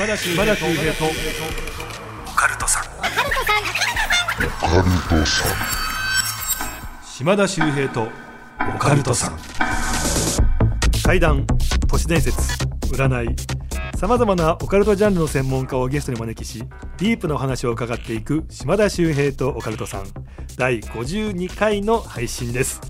島田秀平と。オカルトさん。島田秀平とオカルトさん。怪談都市伝説占い。さまざまなオカルトジャンルの専門家をゲストにお招きしディープなお話を伺っていく島田秀平とオカルトさん。第52回の配信です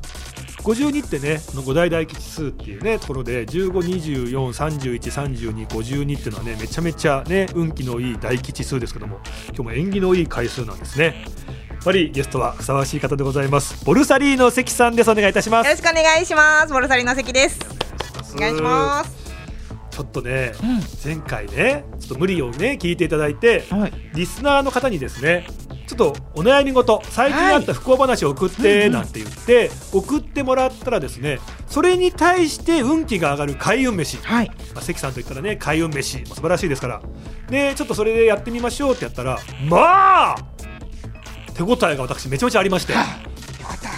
52ってねの5大大吉数っていうねところで1524313252っていうのはねめちゃめちゃね運気のいい大吉数ですけども今日も縁起のいい回数なんですねやっぱりゲストはふさわしい方でございますボルサリーノ関さんですお願いいたしますよろしくお願いします。ボルサリの関です。お願いします。ちょっとね、前回ねちょっと無理をね聞いていただいてはい。リスナーの方にですねちょっとお悩み事最近あった不幸話を送ってなんて言って、送ってもらったらですねそれに対して運気が上がる開運飯、はい。まあ、関さんといったらね開運飯。も素晴らしいですから。でちょっとそれでやってみましょうってやったらまあ手応えが私めちゃめちゃありまして。よかった。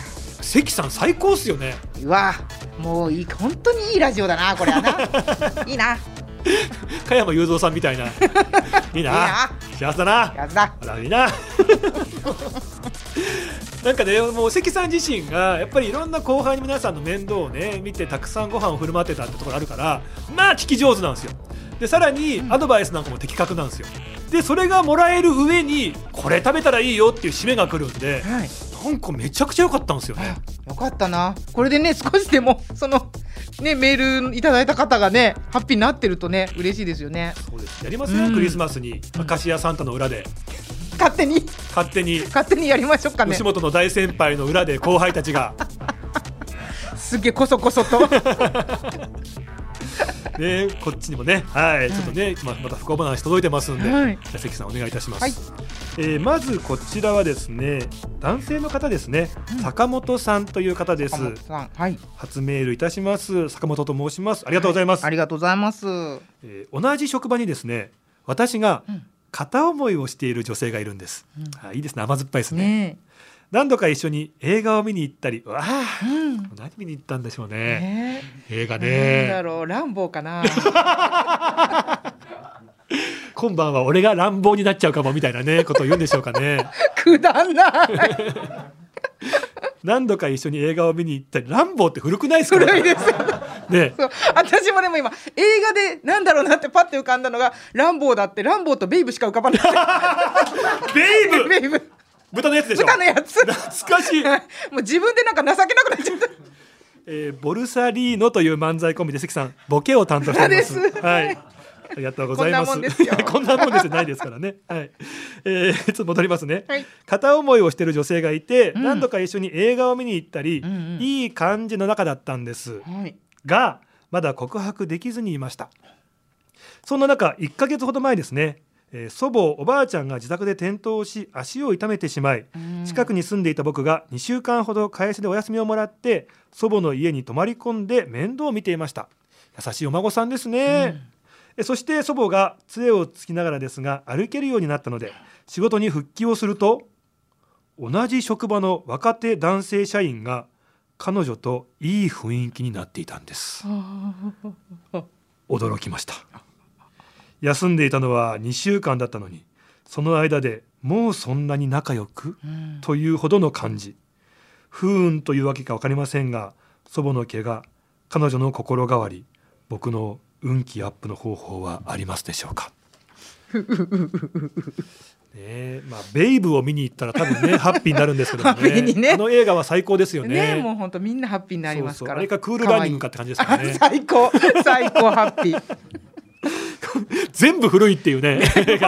関さん最高っすよね。うわ、もういい、本当にいいラジオだな、これはな。いいな。加山雄三さんみたいな いいな。幸せだなやつだ。いいな なんかねもう関さん自身がやっぱりいろんな後輩の皆さんの面倒をね見てたくさんご飯を振る舞ってたってところあるからまあ聞き上手なんですよでさらにアドバイスなんかも的確なんですよでそれがもらえる上にこれ食べたらいいよっていう締めが来るんではい。なんかめちゃくちゃ良かったんですよねよかったな。これでね、少しでも、その。ね、メールいただいた方がね、ハッピーになってるとね、嬉しいですよね。そうですやりますよ、うんクリスマスにアカシアサンタの裏で勝手に、勝手に勝手にやりましょうかね吉。本の大先輩の裏で後輩たちが すげえこそこそと。ね、こっちにもね、はい、ちょっとね、まあ、また不幸話届いてますんで、はい関さんお願いいたします。はいえーまずこちらはですね、男性の方ですね、坂本さんという方です。岡本さんはい。初メールいたします。坂本と申します。ありがとうございます。ありがとうございます。えー同じ職場にですね、私がうん片思いをしている女性がいるんです。うんあいいですね、甘酸っぱいですね。ね何度か一緒に映画を見に行ったり、わあ、え。うん。何見に行ったんでしょうね。ね映画え。なんだね。ろう、ランボーかな。今晩は俺が乱暴になっちゃうかもみたいなねことを言うんでしょうかね。くだんない。何度か一緒に映画を見に行ったり乱暴って古くないですか？古いですよ。ね。私もでも今映画でなんだろうなってパッて浮かんだのがランボーだってランボーとベイブしか浮かばない ベイブ？ベイブ。豚のやつでしょ？豚のやつ。懐かしい、もう自分でなんか情けなくなっちゃった。えーボルサリーノという漫才コンビで関さんボケを担当しております。はいありがとうございます。こんなもんですよ。こんなもんですよ。ないですからね。はい、えーちょっと戻りますね、はい。片思いをしている女性がいて、うん。何度か一緒に映画を見に行ったり、うんうんいい感じの仲だったんです。はい。がまだ告白できずにいました。そんな中1ヶ月ほど前ですね、えー祖母おばあちゃんが自宅で転倒し足を痛めてしまい近くに住んでいた僕が2週間ほど会社でお休みをもらって祖母の家に泊まり込んで面倒を見ていました。優しいお孫さんですね、えそして祖母が杖をつきながらですが歩けるようになったので仕事に復帰をすると同じ職場の若手男性社員が彼女といい雰囲気になっていたんです。驚きました。休んでいたのは2週間だったのにその間でもうそんなに仲良くうん。というほどの感じ。不運というわけか分かりませんが祖母の怪我彼女の心変わり僕の運気アップの方法はありますでしょうか？ねえまあ、ベイブを見に行ったら多分ね ハッピーになるんですけどもハッピーにね。あの映画は最高ですよね。ねもう本当みんなハッピーになりますから。そうそうあれかクールランニングかって感じですからね。最高最高ハッピー。全部古いっていうね映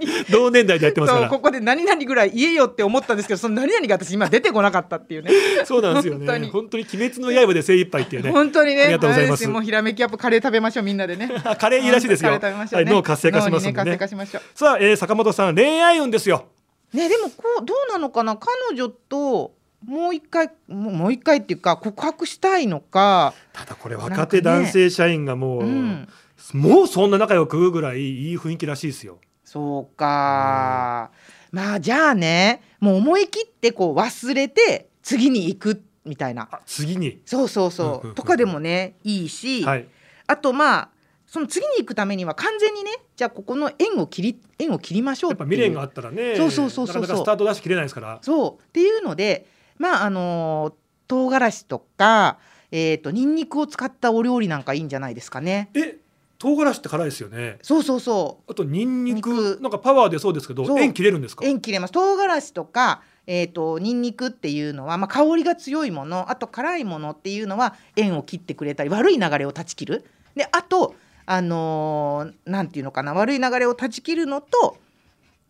に。同年代でやってますから。ここで何々ぐらい言えよって思ったんですけどその何々が私今出てこなかったっていうね。そうなんですよね。本当に。本当に鬼滅の刃で精一杯っていうね。本当にね。ありがとうございます。もうひらめきアップカレー食べましょう。みんなでね。あ カレーいいらしいですよ。カレー食べましょうね。はい脳活性化しますんでね。ね活性化しましょう。さあ、えー坂本さん恋愛運ですよ。ねでもこうどうなのかな？彼女ともう一回もう一回っていうか告白したいのか、ただこれ若手男性社員がもう、うん、もうそんな仲良くぐらいいい雰囲気らしいですよそうか、まあじゃあねもう思い切ってこう忘れて次に行くみたいな。あ次に。そうそうそう,、うんうんうんとかでもねいいし、はい。あとまあその次に行くためには完全にねじゃあここの縁を切り縁を切りましょうやっぱ未練があったらね。そうそうそうそうなかなかスタート出し切れないですから。そう。っていうのでまああの唐辛子とかえっ、とニンニクを使ったお料理なんかいいんじゃないですかね。え唐辛子って辛いですよね。そうそうそう。あとニンニク。肉。なんかパワーでそうですけど縁切れるんですか？縁切れます。唐辛子とかえー、とニンニクっていうのは、まあ、香りが強いものあと辛いものっていうのは縁を切ってくれたり悪い流れを断ち切る。であとあのーなんていうのかな悪い流れを断ち切るのと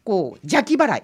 こう邪気払い。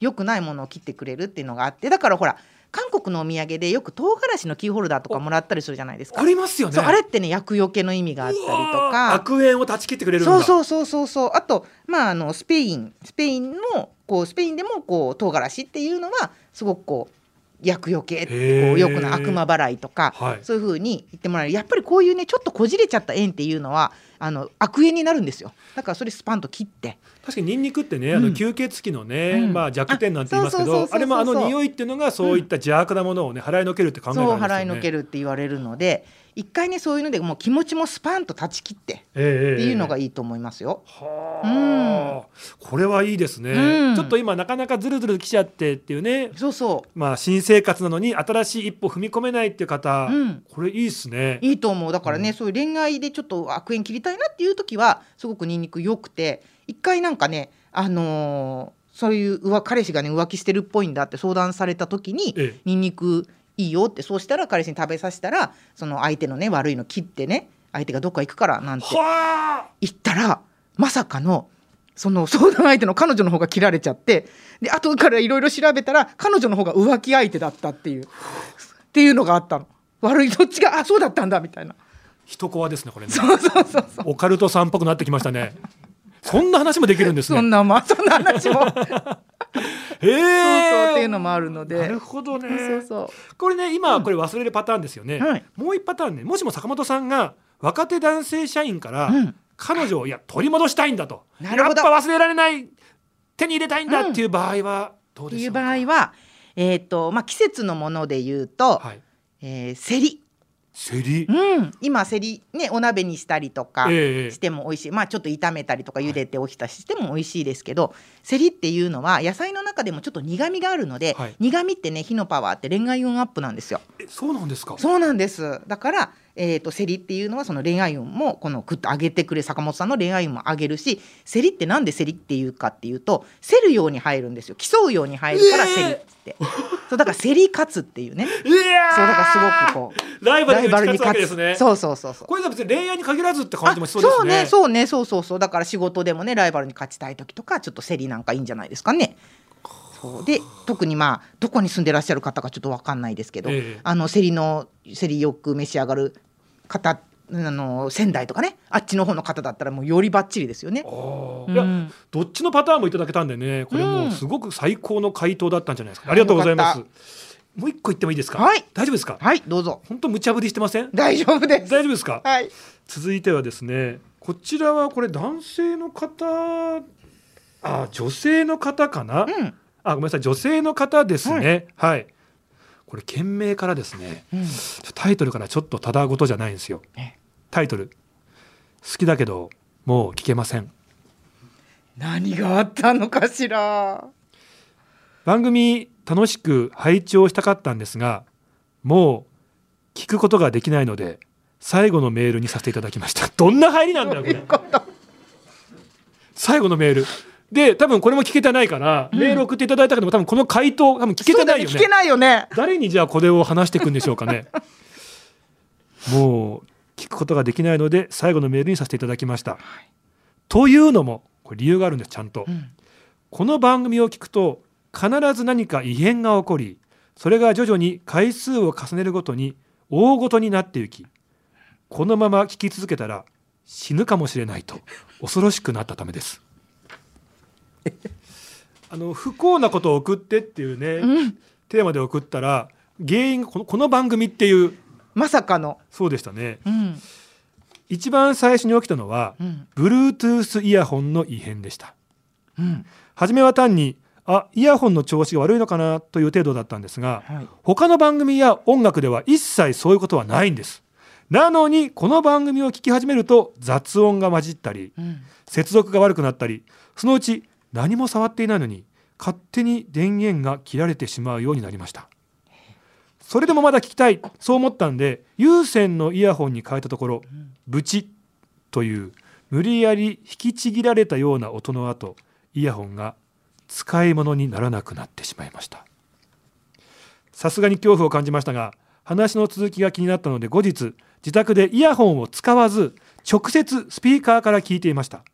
良くないものを切ってくれるっていうのがあってだからほら韓国のお土産でよく唐辛子のキーホルダーとかもらったりするじゃないですか。ありますよね。あれってね厄除けの意味があったりとか。悪縁を断ち切ってくれるんだ。そうそうそうそうそう。あとまああのスペインスペインのこうスペインでもこう唐辛子っていうのはすごくこう厄除けってこうよくな悪魔払いとか、はい。そういうふうに言ってもらえる。やっぱりこういうねちょっとこじれちゃった縁っていうのはあの悪縁になるんですよ。だからそれスパンと切って。確かにニンニクってね、あうん。の吸血鬼のね、うん。まあ弱点なんて言いますけどあれもあの匂いっていうのがそういった邪悪なものをね払いのけるって考えがあそうるんですよね。払いのけるって言われるので一回ねそういうのでもう気持ちもスパンと断ち切ってっええていうのがいいと思いますよ。はあ、これはいいですね、うん。ちょっと今なかなかずるずる来ちゃってっていうね。そうそまあ新生活なのに新しい一歩踏み込めないっていう方、う、うん、これいいですね。いいと思う。だからね、うん。そういう恋愛でちょっと悪縁切りたいなっていう時はすごくニンニク良くて一回なんかねあのーそういう浮彼氏がね浮気してるっぽいんだって相談された時にええ。ニンニクいいよってそうしたら彼氏に食べさせたらその相手のね悪いの切ってね相手がどっか行くからなんてはあ。言ったらまさかのその 相談相手の彼女の方が切られちゃってで後からいろいろ調べたら彼女の方が浮気相手だったっていうっていうのがあったの。悪いどっちがあそうだったんだみたいな。一コアですねこれね。そうそうそうそう。オカルトさんっぽくなってきましたね。そんな話もできるんですね。そんなまあそんな話もへえそうっていうのもあるので。なるほどね。そうそこれね今はこれ忘れるパターンですよね、はいもう一パターンねもしも坂本さんが若手男性社員から、う、うん、彼女をいや取り戻したいんだと。なるほど。やっぱ忘れられない手に入れたいんだっていう場合はどうでしょうか、場合はえっ、とまあ季節のもので言うと、はい、えーセリセリ、うん、今セリねお鍋にしたりとかええしても美味しい、まあちょっと炒めたりとか茹でておひたししても美味しいですけど、セリっていうのは野菜の中でもちょっと苦味があるので、はい。苦味ってね火のパワーって恋愛運アップなんですよ。えそうなんですか？そうなんです。だから、えー、とセリっていうのはその恋愛運もこのグッと上げてくれ坂本さんの恋愛運も上げるしセリってなんでセリっていうかっていうと競るように入るんですよ。競うように入るからえーセリっつって、そうだからセリ勝つっていうね。いやー。そうだからすごくこうライバルに勝つですね。そうそうそうそう。これじゃ別に恋愛に限らずって感じもあしそうですね。ねそうねそうそうそうだから仕事でもねライバルに勝ちたい時とかちょっと競りなんかいいんじゃないですかね。そう。で特にまあどこに住んでらっしゃる方かちょっとわかんないですけど、ええ。あの競りの競りよく召し上がる方あの仙台とかねあっちの方の方だったらもうよりバッチリですよね。うん。いやどっちのパターンもいただけたんでねこれもうん。うすごく最高の回答だったんじゃないですか、ありがとうございます。よもう一個言ってもいいですか？はい。大丈夫ですか？はいどうぞ。本当無茶ぶりしてません？大丈夫です。大丈夫ですか？はい。続いてはですねこちらはこれ男性の方あ女性の方かな、うん。あごめんなさい女性の方ですね。はい、これ件名からですねうん。タイトルからちょっとただごとじゃないんですよ。えタイトル。好きだけどもう聞けません。何があったのかしら？番組楽しく拝聴したかったんですがもう聞くことができないので最後のメールにさせていただきました。どんな入りなんだよこれ。最後のメールで多分これも聞けてないから、うん。メール送っていただいたけども多分この回答多分聞けてないよね。ね聞けないよね。誰にじゃあこれを話していくんでしょうかね。もう聞くことができないので最後のメールにさせていただきました、というのもこれ理由があるんですちゃんと、うん。この番組を聞くと必ず何か異変が起こりそれが徐々に回数を重ねるごとに大ごとになっていきこのまま聞き続けたら死ぬかもしれないと恐ろしくなったためです あの不幸なことを送ってっていうね、うん。テーマで送ったら原因がこのこの番組っていうまさかの。そうでしたね。うん。一番最初に起きたのはうん。Bluetooth イヤホンの異変でした。うん。初めは単にあイヤホンの調子が悪いのかなという程度だったんですがはい。他の番組や音楽では一切そういうことはないんです。なのにこの番組を聞き始めると雑音が混じったりうん。接続が悪くなったりそのうち何も触っていないのに勝手に電源が切られてしまうようになりました。それでもまだ聞きたい。そう思ったんで有線のイヤホンに変えたところブチという無理やり引きちぎられたような音の後イヤホンが使い物にならなくなってしまいました。さすがに恐怖を感じましたが話の続きが気になったので後日自宅でイヤホンを使わず直接スピーカーから聞いていました。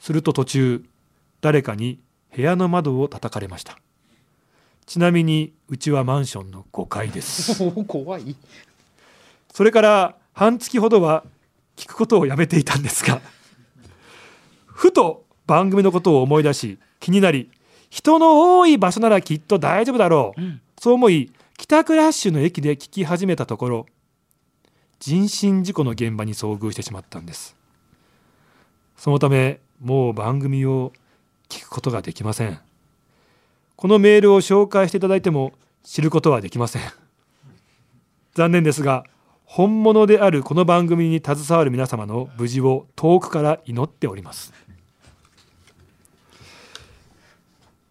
すると途中誰かに部屋の窓を叩かれました。ちなみにうちはマンションの5階です。怖い。それから半月ほどは聞くことをやめていたんですがふと番組のことを思い出し気になり人の多い場所ならきっと大丈夫だろう、うん。そう思い帰宅ラッシュの駅で聞き始めたところ人身事故の現場に遭遇してしまったんです。そのためもう番組を聞くことができません。このメールを紹介していただいても知ることはできません。残念ですが本物であるこの番組に携わる皆様の無事を遠くから祈っております。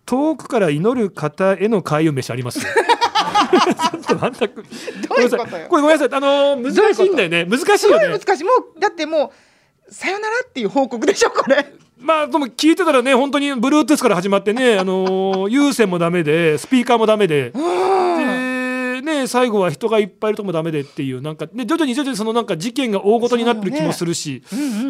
遠くから祈る方への開運飯あります。ちょっとなんだどういうことよ。これごめんなさい。あのー難しいんだよね。難しいよね。難しい。もうだってもうさよならっていう報告でしょこれまあでも聞いてたらね本当に Bluetooth から始まってね あのー有線もダメでスピーカーもダメで。でね最後は人がいっぱいいるとこもダメでっていうなんかね徐々に徐々にそのなんか事件が大ごとになってる気もするし、うんうん。う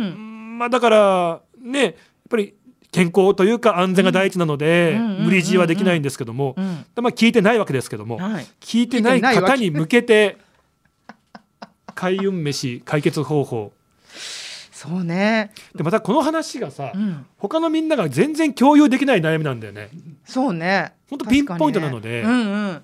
んまあだからねやっぱり健康というか安全が第一なので、無理強いはできないんですけども、うん。まあ聞いてないわけですけども、はい。聞いてない方に向けて開運飯解決方法そうね。でまたこの話がさ、うん。他のみんなが全然共有できない悩みなんだよね。そうね。ほんとピンポイントなので。ね。うんうん。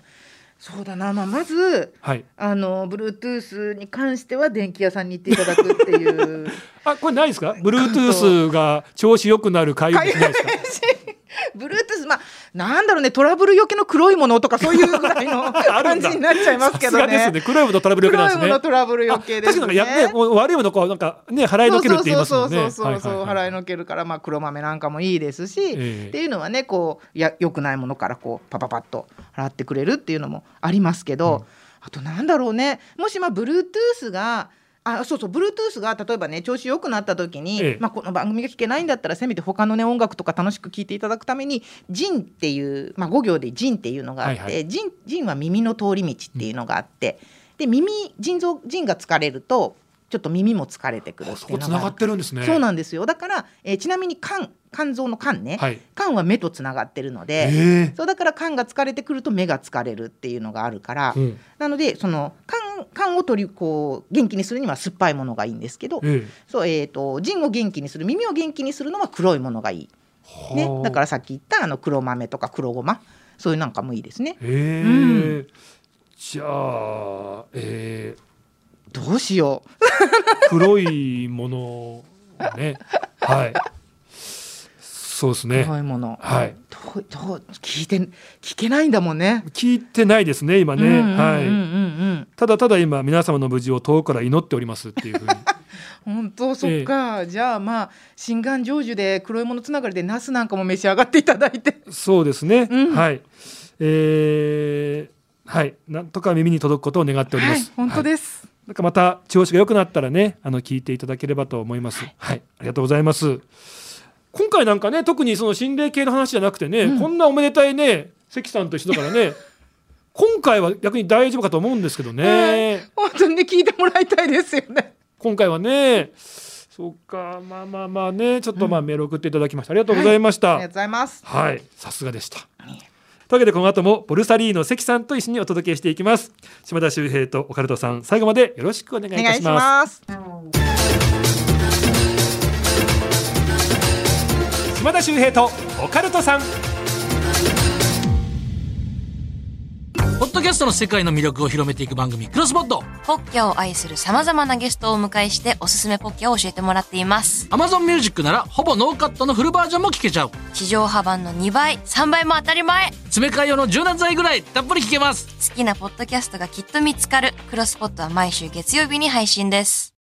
そうだな、まあ、まずはい。あの Bluetooth に関しては電気屋さんに行っていただくっていう。あ、これないですか ?Bluetooth が調子良くなる開運飯ないですか？Bluetooth まあなんだろうねトラブルよけの黒いものとかそういうぐらいの 感じになっちゃいますけどさすがですねね。黒いものトラブルよけなんですね黒いもの。トラブルよけですねあ確かにね、もう悪いものこうなんかね払いのけるって言いますもんね。そうそうそうそう払いのけるからまあ黒豆なんかもいいですし、ええっていうのはねこうや良くないものからこうパパパッと払ってくれるっていうのもありますけど、うんあとなんだろうねもしまあ Bluetooth があそうそう Bluetooth が例えばね調子良くなった時に、ええまあ、この番組が聴けないんだったらせめて他のね音楽とか楽しく聴いていただくために「ジン」っていう、まあ、5行で「ジン」っていうのがあって、はいはいジンジンは耳の通り道っていうのがあって、で耳腎臓腎が疲れるとちょっと耳も疲れてくるあっていうのががってるんですね。そうなんですよだから、えーちなみに肝肝臓の肝ね、はい。肝は目とつながってるので、えそうだから肝が疲れてくると目が疲れるっていうのがあるから、え。うんなのでその肝肝を取りこう元気にするには酸っぱいものがいいんですけど、ええ。そうえー、と腎を元気にする耳を元気にするのは黒いものがいい、ねは、あだからさっき言ったあの黒豆とか黒ごまそういうなんかもいいですね。ええうんじゃあ、えどうしようー、黒いものね。はい。そうですね。黒いもの、はいどうどう聞いて聞けないんだもんね。聞いてないですね今ね。うんうんうんうんはい。うんただただ今皆様の無事を遠くから祈っておりますっていうふうに。本当そっか、じゃあまあ心願成就で黒いものつながりでナスなんかも召し上がっていただいてそうですね。うんはい。えー、はい。なんとか耳に届くことを願っておりまはいす。本当はいです、なんかまた調子が良くなったらね、あの聞いていただければと思います。はい、ありがとうございます。今回なんかね、特にその心霊系の話じゃなくてね、うんこんなおめでたいね、関さんと一緒だからね。今回は逆に大丈夫かと思うんですけどね。本当にね聞いてもらいたいですよね今回はね。そうか、まあまあまあね、ちょっとまあメール送っていただきました。ありがとうございました。ありがとうございますはい、さすがでした。というわけでこの後もボルサリーノ関さんと一緒にお届けしていきます。島田秀平とオカルトさん、最後までよろしくお願いいお願いしたします。島田秀平とオカルトさん。ポッドキャストの世界の魅力を広めていく番組クロスポットポッキャを愛する様々なゲストをお迎えしておすすめポッキャを教えてもらっています。Amazon Music ならほぼノーカットのフルバージョンも聞けちゃう地上波版の2倍、3倍も当たり前詰め替え用の柔軟剤ぐらいたっぷり聞けます好きなポッドキャストがきっと見つかる。クロスポットは毎週月曜日に配信です。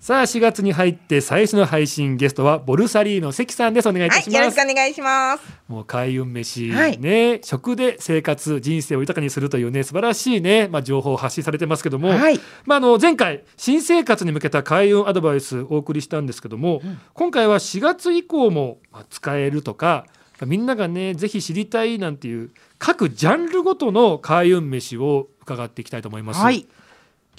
さあ4月に入って最初の配信ゲストはボルサリーノ関さんです。お願いいたはい、します、よろしくお願いします。もう開運飯、はい。ね食で生活人生を豊かにするというね素晴らしいね、まあ、情報を発信されてますけども、はい。まあ、あの前回新生活に向けた開運アドバイスお送りしたんですけども、今回は4月以降もまあ使えるとかみんながねぜひ知りたいなんていう各ジャンルごとの開運飯を伺っていきたいと思います。はい。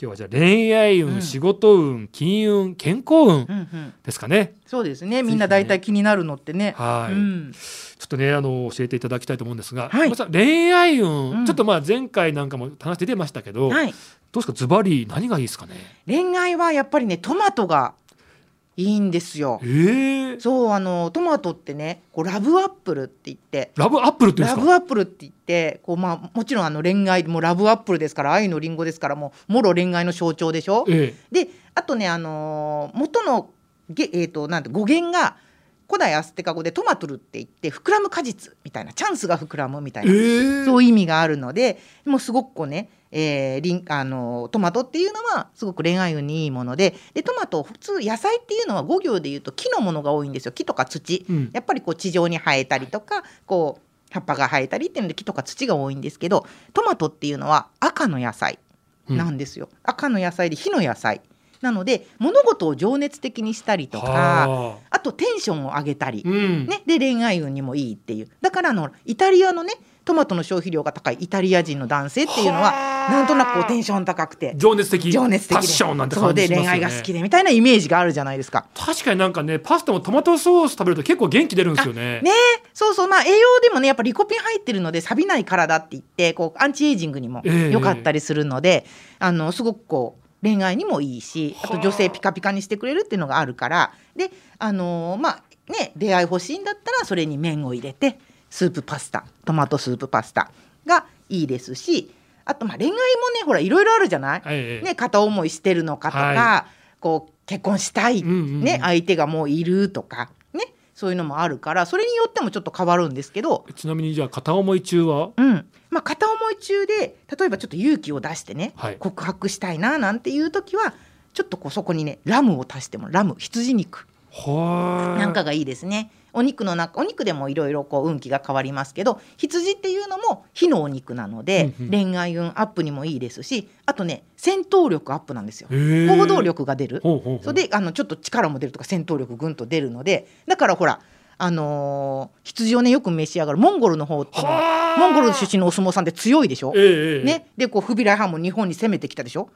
今日はじゃあ恋愛運、うん仕事運金運健康運うんうん。ですかね。そうですね。みんな大体気になるのってね。はいうん。ちょっとねあの教えていただきたいと思うんですが、はい恋愛運、うんちょっとまあ前回なんかも話出てましたけど、はい。どうですか？ズバリ何がいいですかね？恋愛はやっぱりね、トマトがいいんですよえ。ー、そう、あのトマトってね、こうラブアップルって言って。ラブアップルってラですか？ブアップルって言ってこう、まあ、もちろんあの恋愛もラブアップルですから愛のリンゴですからもうもろ恋愛の象徴でしょ？えであとね、あのー元のげ、えー、となんて語源が古代アステカ語でトマトルって言って膨らむ果実みたいなチャンスが膨らむみたえいな、ー、そういう意味があるのでもうすごくこうね、えーリンあのートマトっていうのはすごく恋愛運にいいものででトマト普通野菜っていうのは5行でいうと木のものが多いんですよ。木とか土。うん。やっぱりこう地上に生えたりとかこう葉っぱが生えたりっていうので木とか土が多いんですけどトマトっていうのは赤の野菜なんですよ、赤の野菜で火の野菜。なので物事を情熱的にしたりとかはあ。とテンションを上げたり。あ、うん、ね、で恋愛運にもいいっていう。だからあのイタリアのねトマトの消費量が高いイタリア人の男性っていうのははあなんとなくこうテンション高くて。情熱的。情熱的で。パッションなんてそう感じしますよねで恋愛が好きでみたいなイメージがあるじゃないですか。確かになんかねパスタもトマトソース食べると結構元気出るんですよね。ねそうそう。まあ栄養でもねやっぱリコピン入ってるので錆びない体って言ってこうアンチエイジングにもええ。良かったりするので、あのすごくこう恋愛にもいいしあと女性ピカピカにしてくれるっていうのがあるから。であのーまあね出会い欲しいんだったらそれに麺を入れてスープパスタトマトスープパスタがいいですしあとまあ恋愛もねほらいろいろあるじゃない、ええね、片思いしてるのかとか、はこう結婚したい、うんうんうん。ね、相手がもういるとか、ね、そういうのもあるからそれによってもちょっと変わるんですけど、ちなみにじゃあ片思い中は？うん。まあ、片思い中で例えばちょっと勇気を出してね、はい。告白したいななんていう時はちょっとこうそこにねラムを足してもラム羊肉はなんかがいいですね。お肉の中お肉でもいろいろこう運気が変わりますけど羊っていうのも火のお肉なので、うんうん。恋愛運アップにもいいですしあとね戦闘力アップなんですよ。行動力が出る。それであのちょっと力も出るとか戦闘力ぐんと出るのでだからほらあのー羊をねよく召し上がるモンゴルの方っていうのモンゴル出身のお相撲さんって強いでしょ、ええええ。ね、でこうフビライハンも日本に攻めてきたでしょ、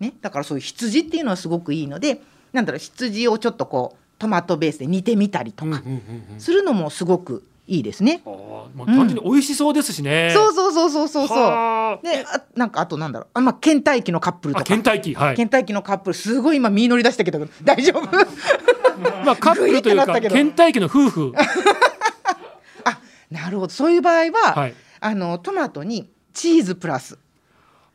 ね、だからそういう羊っていうのはすごくいいのでなんだろう羊をちょっとこうトマトベースで煮てみたりとか。うんうんうんうん。するのもすごくいいですね。まあ、単純に美味しそうですしね。そうそうそうそうそうそう。はあ。であなんかあとなんだろう。あまあ倦怠期のカップルとか。あ倦怠期。はい。倦怠期のカップルすごい今身乗り出したけど。大丈夫？まあカップルというか倦怠期の夫婦。あなるほど。そういう場合は、はい。あのトマトにチーズプラス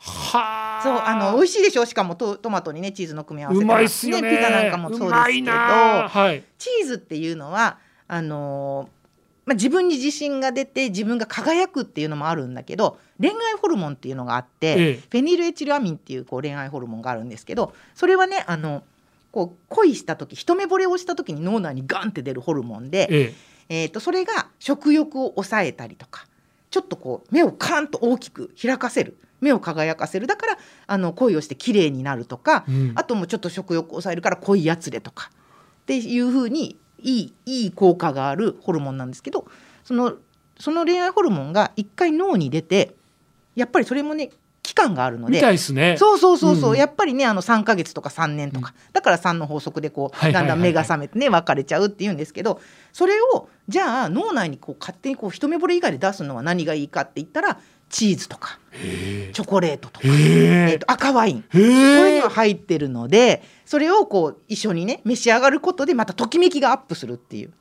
はあ。そうあの美味しいでしょ？しかもトトマトにねチーズの組み合わせうまいっすよね。ピザなんかもそうですけど。なはい。チーズっていうのはあのーまあ、自分に自信が出て自分が輝くっていうのもあるんだけど恋愛ホルモンっていうのがあって、ええ。フェニルエチルアミンっていうこう恋愛ホルモンがあるんですけどそれはねあのこう恋した時一目惚れをした時に脳内にガンって出るホルモンで、え。えー、とそれが食欲を抑えたりとかちょっとこう目をカーンと大きく開かせる目を輝かせる。だからあの恋をして綺麗になるとか、うん。あともうちょっと食欲を抑えるから濃いやつでとかっていうふうにいいいい効果があるホルモンなんですけどそのその恋愛ホルモンが一回脳に出てやっぱりそれもね期間があるのみでね。そうそうそうそう、うん。やっぱりねあの3ヶ月とか3年とか、だから3の法則でこう、だんだん目が覚めてね別れちゃうっていうんですけどそれをじゃあ脳内にこう勝手にこう一目惚れ以外で出すのは何がいいかって言ったらチーズとかへチョコレートとか、え。ーと赤ワイン。え。へこういうえのが。入ってるのでそれをこう一緒にね召し上がることでまたときめきがアップするっていう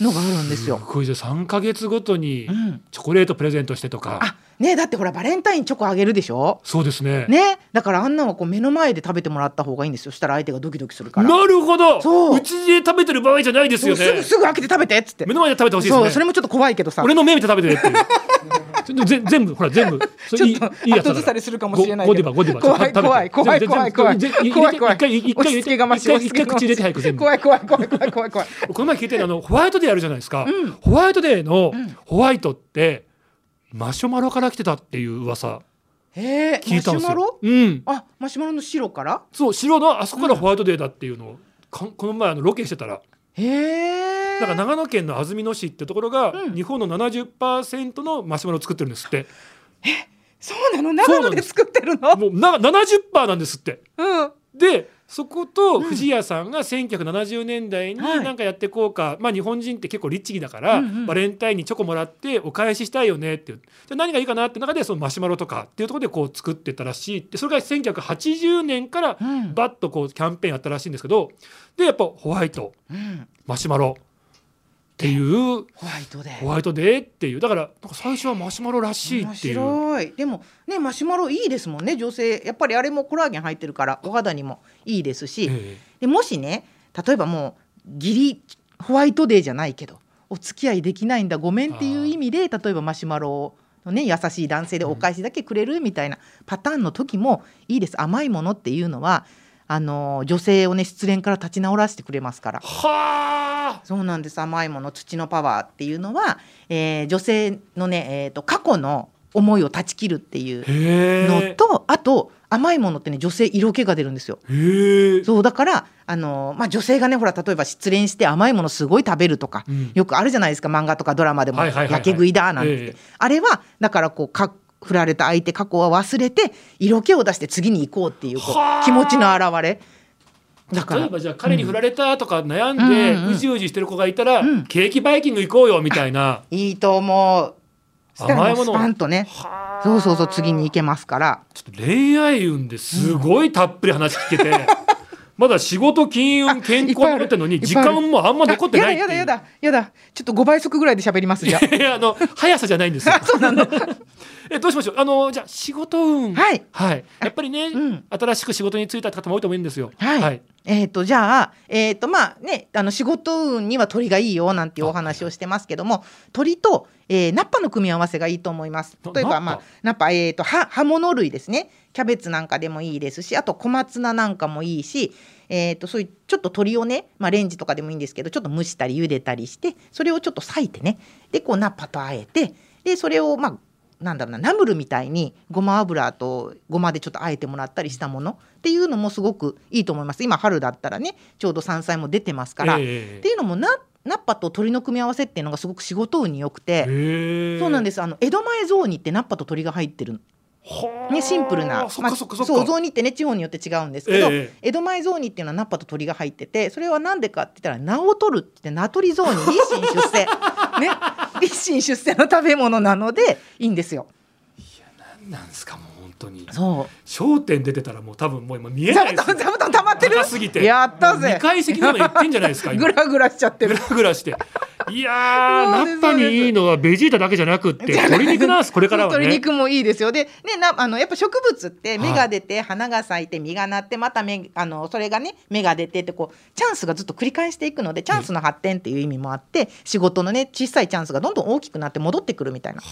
のがあるんですよ。ごい。じゃ3ヶ月ごとにうん、チョコレートプレゼントしてとか、あねだってほらバレンタインチョコあげるでしょ？そうですね。ねだからあんなのはこう目の前で食べてもらった方がいいんですよ。したら相手がドキドキするから。なるほど。そう。うちで食べてる場合じゃないですよね。そうすぐすぐ開けて食べてっつって。目の前で食べてほしいですね。そうそれもちょっと怖いけどさ。俺の目見て食べてねっていう 全部ほら全部。ちょっといいやつだ後ずさりするかもしれないゴけど。ゴディバゴディバ怖い怖い怖い怖い怖い。怖い一回一回一回入れて。押し付けがましい怖い怖い怖い怖い怖い怖い。この前聞いてるあのホワイトデーあるじゃないですか、うん。ホワイトデーのうん。ホワイトってマシュマロから来てたっていう噂へえ聞いたんですよ。うん、あマシュマロの白から？そう白のあそこからホワイトデーだっていうのを、かこの前あのロケしてたら。へえなんか長野県の安曇野市ってところが、うん。日本の70%のマシュマロを作ってるんですって。そうなの？長野で作ってるの？もうな70%なんですって。うん。でそこと藤谷さんが1970年代にはい。なんかやってこうか、まあ日本人って結構律儀だから、バレンタインにチョコもらってお返ししたいよねってじゃあ何がいいかなって中でそのマシュマロとかっていうところでこう作ってたらしい。ってそれが1980年からうん。バッとこうキャンペーンやったらしいんですけどでやっぱホワイト。うん。マシュマロっていう。ホワイトでホワイトデーっていう。だから最初はマシュマロらしい面っていう。白い。でもねマシュマロいいですもんね。女性やっぱりあれもコラーゲン入ってるからお肌にもいいですし、えでもしね例えばもうギリホワイトデーじゃないけどお付き合いできないんだごめんっていう意味で例えばマシュマロのね優しい男性でお返しだけくれるみたいなパターンの時もいいです。甘いものっていうのはあの女性をね失恋から立ち直らせてくれますから。えはあそうなんです。甘いもの土のパワーっていうのは、えー女性のね、えー、と過去の思いを断ち切るっていうのと、あと甘いものってね女性色気が出るんですよ。そうだからあの、まあ、女性がねほら例えば失恋して甘いものすごい食べるとか、うん。よくあるじゃないですか漫画とかドラマでもやけ食いだなんて。あれはだからこうか振られた相手過去は忘れて色気を出して次に行こうっていうこはあ。う気持ちの表れ例えばじゃあ彼に振られたとか悩んでうんうん。うんうじうじしてる子がいたら、うん。ケーキバイキング行こうよみたいな。いいと思う。甘いものスパンとね。はあ。そうそうそう次に行けますから。ちょっと恋愛運ですごいたっぷり話聞けて、まだ仕事金運健康残ってるのに時間もあんま残ってない。やだやだやだやだ。ちょっと5倍速ぐらいで喋りますじゃ いやあの速さじゃないんですよ。えどうしましょう？あのじゃあ仕事運。はい。はい。やっぱりね、うん。新しく仕事に就いた方も多いと思うんですよ。はい。えっ、とじゃあえっ、とまあねあの仕事運には鳥がいいよなんていうお話をしてますけども鳥と、えーナッパの組み合わせがいいと思います。な例えばまあナッパえっ、と葉葉物類ですね。キャベツなんかでもいいですしあと小松菜なんかもいいしえー、とそういうちょっと鶏をね、まあ、レンジとかでもいいんですけどちょっと蒸したり茹でたりしてそれをちょっと裂いてね。でこうナッパとあえてでそれをまあなんだろうなナムルみたいにごま油とごまでちょっとあえてもらったりしたものっていうのもすごくいいと思います。今春だったらねちょうど山菜も出てますから、えっていうのもナナッパと鶏の組み合わせっていうのがすごく仕事運に良くて、え。そうなんです。すあの江戸前雑煮ってナッパと鶏が入ってるね、シンプルな、そっかそう雑煮ってね地方によって違うんですけど、ええ。江戸前雑煮っていうのはナッパと鶏が入っててそれは何でかって言ったら名を取るって名取り雑煮立身出世。ね 立身出世の食べ物なのでいいんですよ。なんですかもう本当に。そう焦点出てたらもう多分もう今見え座ないですよ。布団座布団溜まってる高すぎて。やったぜ2階席でも言ってんじゃないですか。今ぐらぐらしちゃってるグラグラして。いやー、ナッパにいいのはベジータだけじゃなくって、鶏肉なんです、これからはね。鶏肉もいいですよ。でねなあのやっぱ植物って芽が出て、花が咲いて実がなってまた芽あのそれがね芽が出てってこうチャンスがずっと繰り返していくのでチャンスの発展っていう意味もあって、仕事のね小さいチャンスがどんどん大きくなって戻ってくるみたいな。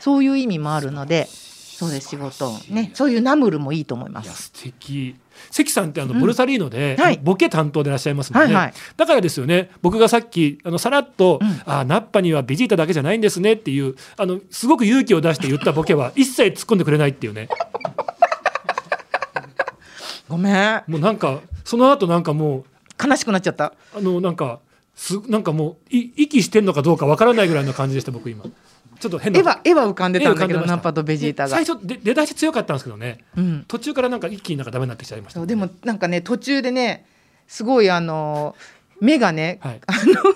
そういう意味もあるのでそうです仕事。ねそういうナムルもいいと思います。素敵関さんってあのボルサリーノで、はい。ボケ担当でいらっしゃいますもんね、だからですよね僕がさっきあのさらっと、うん。あナッパにはベジータだけじゃないんですねっていうあのすごく勇気を出して言ったボケは 一切突っ込んでくれないっていうね。ごめん。もうなんかその後なんかもう悲しくなっちゃった。あのなんかすなんかもうい息してんのかどうかわからないぐらいの感じでした僕今ちょっと変な絵は絵は浮かんでたんだけどナッパとベジータが。最。初で出だし強かったんですけどね。うん。途中からなんか一気になんかダメになってきちゃいました、そうでもなんかね途中でねすごいあの目がね、はい。あの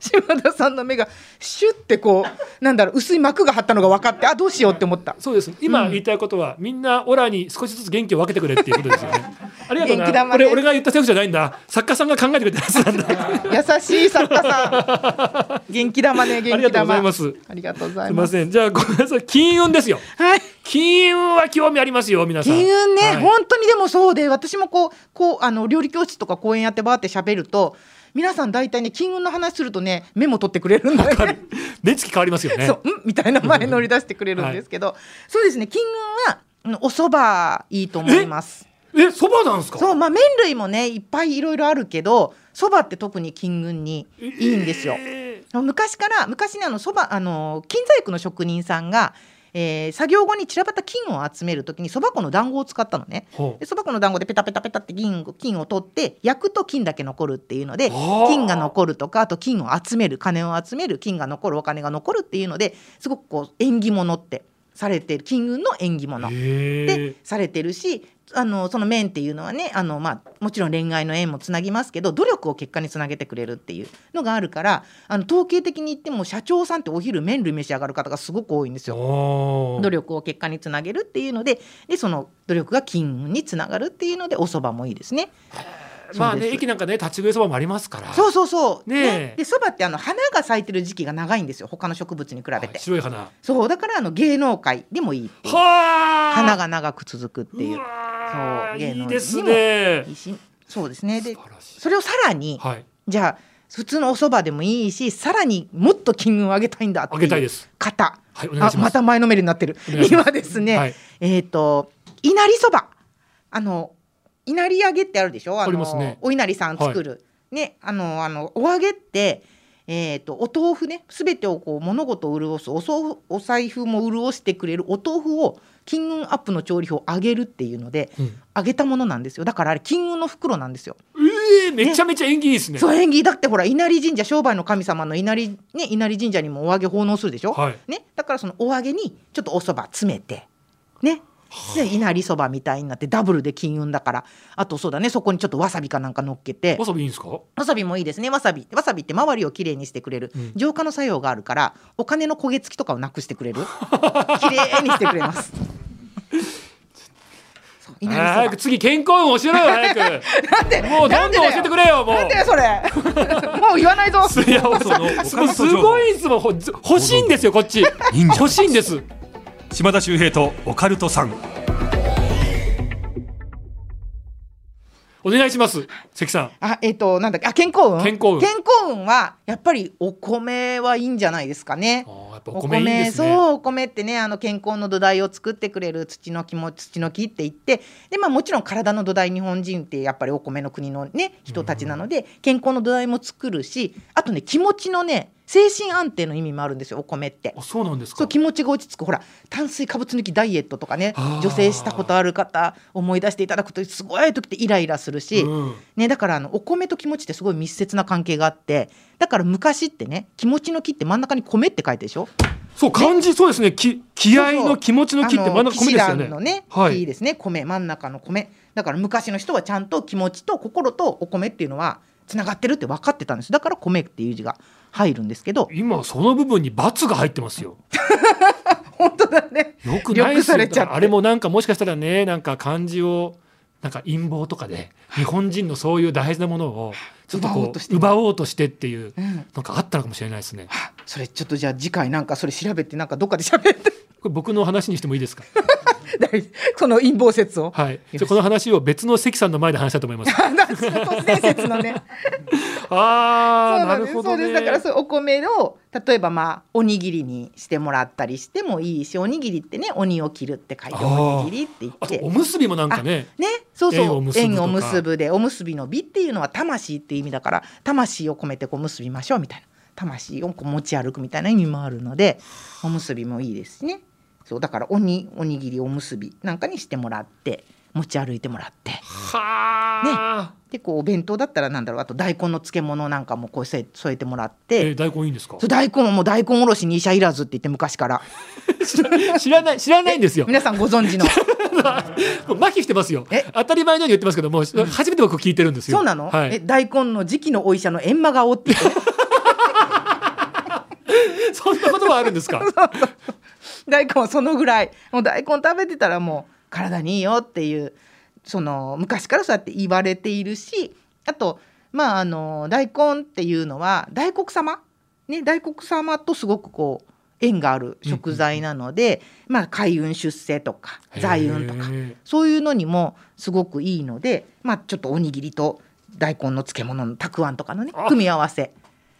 島田さんの目がシュッてこうなんだろう薄い膜が張ったのが分かってあどうしようって思った。そうです。今言いたいことは、みんなオラに少しずつ元気を分けてくれっていうことですよね。ありがとう元気玉ねなこれ俺が言ったセリフじゃないんだ。作家さんが考えてくれたやつなんだ。優しい作家さん。元気玉ね元気玉ありがとうございます。ありがとうござすいます。いません。じゃあごめんなさい。金運ですよ。はい。金運は興味ありますよ皆さん。金運ね、はい。本当にでもそうで私もこうこうあの料理教室とか講演やってバーって喋ると皆さん大体ね金運の話するとねメモ取ってくれるんだよね。目つき変わりますよね。そう、んみたいな前乗り出してくれるんですけど、そうですね金運はうんお蕎麦いいと思います。えそばなんですか？そうまあ麺類もねいっぱいいろいろあるけど蕎麦って特に金運にいいんですよ。え昔から昔ねあのそばあの金細工の職人さんが、えー作業後に散らばった金を集めるときにそば粉の団子を使ったのね。そば粉の団子でペタペタペタって金を金を取って焼くと金だけ残るっていうので金が残るとかあと金を集める金を集める金が残るお金が残るっていうのですごくこう縁起物ってされてる金運の縁起物。へでーされてるしあのその面っていうのはねあの、まあ、もちろん恋愛の縁もつなぎますけど努力を結果につなげてくれるっていうのがあるからあの統計的に言っても社長さんってお昼麺類召し上がる方がすごく多いんですよ。努力を結果につなげるっていうのででその努力が金運につながるっていうのでお蕎麦もいいですね。まあね駅なんかね立ち食いそばもありますから。そうそうそう。ねで蕎麦ってあの花が咲いてる時期が長いんですよ。他の植物に比べはいて。白い花。そう。だからあの芸能界でもいいはあ。花が長く続くっていう。そう。芸能いいですにね。いいし。そうですね。でそれをさらにはい。じゃあ普通のお蕎麦でもいいしさらにもっと金運を上げたいんだっていうあげたいです。方。はいお願いします。あまた前のめりになってる。今ですね、はい。えっ、と稲荷そば。あの稲荷揚げってあるでしょ？あのね。お稲荷さん作る、ねあのあのお揚げってえー、とお豆腐ねすべてをこう物事を潤すおそうお財布も潤してくれるお豆腐を金運アップの調理法を揚げるっていうので、うん。揚げたものなんですよ。だからあれ金運の袋なんですよ。ええめちゃめちゃ縁起いいですね。そう縁起。だってほら稲荷神社商売の神様の稲荷ね稲荷神社にもお揚げ奉納するでしょ、はい。ね、だからそのお揚げにちょっとお蕎麦詰めてねで稲荷そばみたいになってダブルで金運だから。あとそうだねそこにちょっとわさびかなんか乗っけて。わさびいいんですか？わさびもいいですね。わさびわさびって周りをきれいにしてくれる、うん。浄化の作用があるからお金の焦げ付きとかをなくしてくれる。きれいにしてくれます。早く次健康運教えろよ早く。なんでもうどんどん教えてくれよもう。なんでそれ。もう言わないぞ。いやすごいんですも欲しいんですよこっち。欲しいんです島田秀平とオカルトさんお願いします関さんあ、えっ、と、なんだっけ、あ、健康運？健康運健康運は、やっぱりお米はいいんじゃないですかねお米いいんですねそう、お米ってね、あの健康の土台を作ってくれる土の木も、土の木って言って。で、まあ、もちろん体の土台、日本人ってやっぱりお米の国のね、人たちなので、健康の土台も作るし。あとね、気持ちのね、精神安定の意味もあるんですよ、お米って。あ。そうなんですか？そう気持ちが落ち着く。ほら炭水化物抜きダイエットとかね女性したことある方思い出していただくとすごい時ってイライラするし、うん。ね、だからあのお米と気持ちってすごい密接な関係があってだから昔ってね気持ちの木って真ん中に米って書いてるでしょ？そう漢字そうですね。き気合の気持ちの木って真ん中米ですよね。のね、はい。木ですね。米真ん中の米。だから昔の人はちゃんと気持ちと心とお米っていうのはつながってるって分かってたんです。だから米っていう字が入るんですけど今その部分に×が入ってますよ。本当だね。よくないですよ。あれもなんかもしかしたらねなんか漢字をなんか陰謀とかで日本人のそういう大事なものをちょっとこ奪おうとしてう奪おうとしてっていううん。なんかあったのかもしれないですね。あそれちょっとじゃあ次回なんかそれ調べてなんかどっかで喋って。これ僕の話にしてもいいですか？大その陰謀説を。はい。じゃあこの話を別の関さんの前で話したいと思います。ね。ああなるほどね。そうです。だからそうお米を例えばまあおにぎりにしてもらったりしてもいいしおにぎりってね鬼を切るって書いておにぎりって言って。おむすびもなんかね。ね。そうそう。縁を結ぶでおむすびの美っていうのは魂っていう意味だから魂を込めてこう結びましょうみたいな。魂をこう持ち歩くみたいな意味もあるのでおむすびもいいですしねそうだからおにおにぎりおむすびなんかにしてもらって持ち歩いてもらって。はあ、でこうお弁当だったらなんだろうあと大根の漬物なんかもこう添えてもらっえて、ー大根いいんですか？そう大根はもう大根おろしに医者いらずって言って昔から。知らない知らないんですよ。皆さんご存知の。麻痺してますよ。え？当たり前のように言ってますけども、初めて僕聞いてるんですよ。そうなの、はい。え大根の時期のお医者の閻魔顔って。言ってねなことはあるんですか？大根はそのぐらい。もう大根食べてたらもう体にいいよっていうその昔からそうやって言われているしあとまああの大根っていうのは大黒様？ね大黒様とすごくこう縁がある食材なので、まあ開運出世とか財運とかそういうのにもすごくいいのでまあちょっとおにぎりと大根の漬物のたくあんとかのねあ。組み合わせ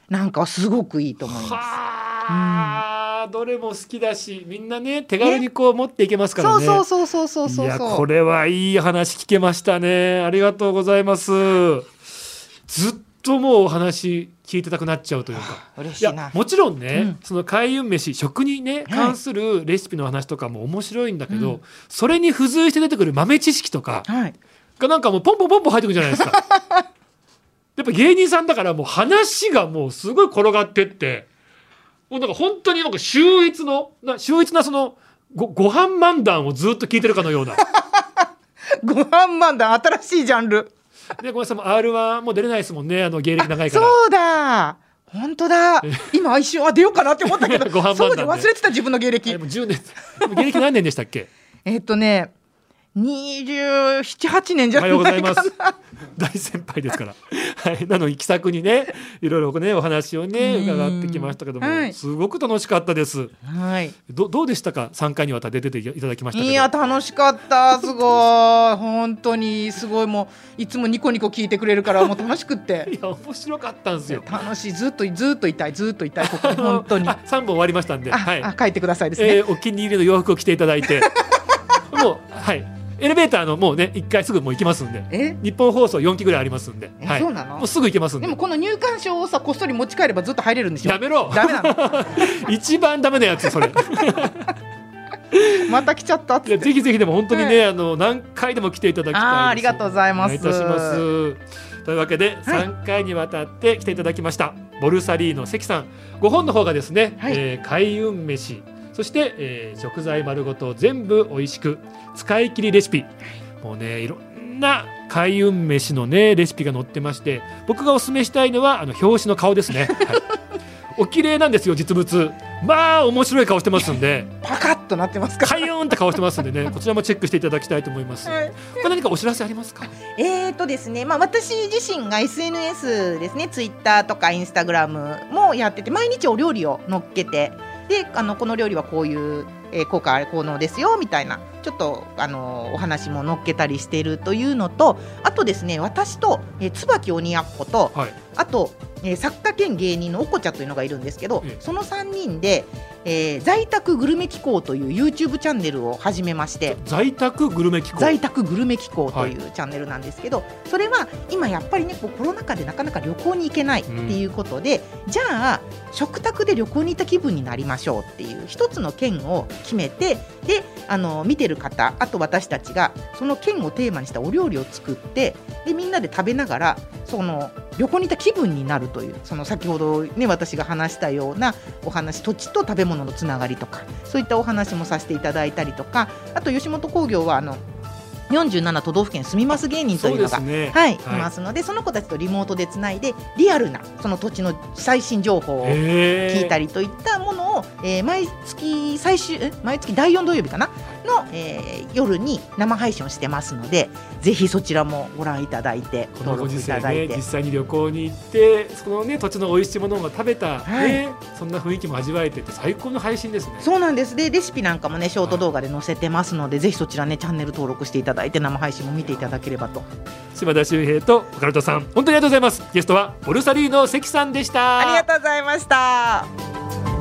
なんかはすごくいいと思います。はあ、どれも好きだしみんなね手軽にこう持っていけますからね。そうそうそうそうそうそういやこれはいい話聞けましたね。ありがとうございます。ずっともうお話聞いてたくなっちゃうというか。い嬉しいな。やもちろんね、うん。その開運飯食にね関するレシピの話とかも面白いんだけど、うん。それに付随して出てくる豆知識とかはい。がなんかもうポンポンポンポン入ってくるじゃないですか。やっぱ芸人さんだからもう話がもうすごい転がってってもうなんか本当になんか秀逸のな秀逸なそのごご飯漫談をずっと聞いてるかのような。ご飯漫談新しいジャンル。でごめんなさいもう R1 もう出れないですもんねあの芸歴長いから。そうだ。本当だ。今一瞬あ出ようかなって思ったけど。ご飯漫談そう忘れてた自分の芸歴。もう10年芸歴何年でしたっけ？えっとね2728年じゃおはようござないいます。かな。大先輩ですから。はい、なのに気さくにね、いろいろね、お話をね、うん。伺ってきましたけども、はい。すごく楽しかったです。はい。ど、どうでしたか、三回にわたって出ていただきました。いや楽しかった。すごい。本当に。すごい。もういつもニコニコ聞いてくれるからもう楽しくって。いや、面白かったんですよ。楽しい。ずっとずっといたい。ずっといたい。ここに 本当に。あ、三本終わりましたんで、あ、はい。あ書いてくださいですね、えーお気に入りの洋服を着ていただいて。もう、はい。エレベーターのもうね、一回すぐもう行きますんで。え？日本放送四期ぐらいありますんで。えはい。そうなの？もうすぐ行けますんで。でもこの入館証をさこっそり持ち帰ればずっと入れるんでしょ？やめろ。ダメなの？一番ダメなやつ、それ。また来ちゃったぜひぜひでも本当にね、はあの何回でも来ていただきたいです。ありがとうございますいいたします。というわけで3回にわたって来ていただきました、ボルサリーノ関さんご本の方がですね、はいえー開運飯そして、えー食材丸ごと全部美味しく使い切りレシピ。もうねいろんな開運飯のねレシピが載ってまして僕がお勧めしたいのはあの表紙の顔ですね、はい、お綺麗なんですよ実物。まあ面白い顔してますんで。パカッとなってますか？カイーンって顔してますんでね。こちらもチェックしていただきたいと思います、はい。他何かお知らせありますか？えーとですね、まあ、私自身が SNS ですねツイッターとかインスタグラムもやってて毎日お料理を載っけてであのこの料理はこういう、えー効果効能ですよみたいなちょっとあのお話も載っけたりしているというのとあとですね私と、えー椿鬼奴とはい。あと、えー作家兼芸人のおこちゃというのがいるんですけど、ええ。その3人で、えー在宅グルメ機構という YouTube チャンネルを始めまして在宅グルメ機構？在宅グルメ機構というチャンネルなんですけど、それは今やっぱりねこうコロナ禍でなかなか旅行に行けないっていうことで、じゃあ食卓で旅行に行った気分になりましょうっていう一つの県を決めてであの見てる方あと私たちがその県をテーマにしたお料理を作ってでみんなで食べながらその旅行に行った気分になるというその先ほどね私が話したようなお話土地と食べ物のつながりとかそういったお話もさせていただいたりとかあと吉本興業はあの47都道府県住みます芸人というのがね。はい、い。ますのでその子たちとリモートでつないでリアルなその土地の最新情報を聞いたりりといったものを、えー毎月最終え毎月第4土曜日かなの、えー夜に生配信をしてますのでぜひそちらもご覧いただいてこの登録いただいて、ね実際に旅行に行ってそのね土地の美味しいものを食べた、はい。ねそんな雰囲気も味わえてって最高の配信ですね。そうなんです。でレシピなんかもねショート動画で載せてますのでぜひそちらねチャンネル登録していただいて生配信も見ていただければと。島田秀平とオカルトさん本当にありがとうございます。ゲストはボルサリーノ関さんでした。ありがとうございました。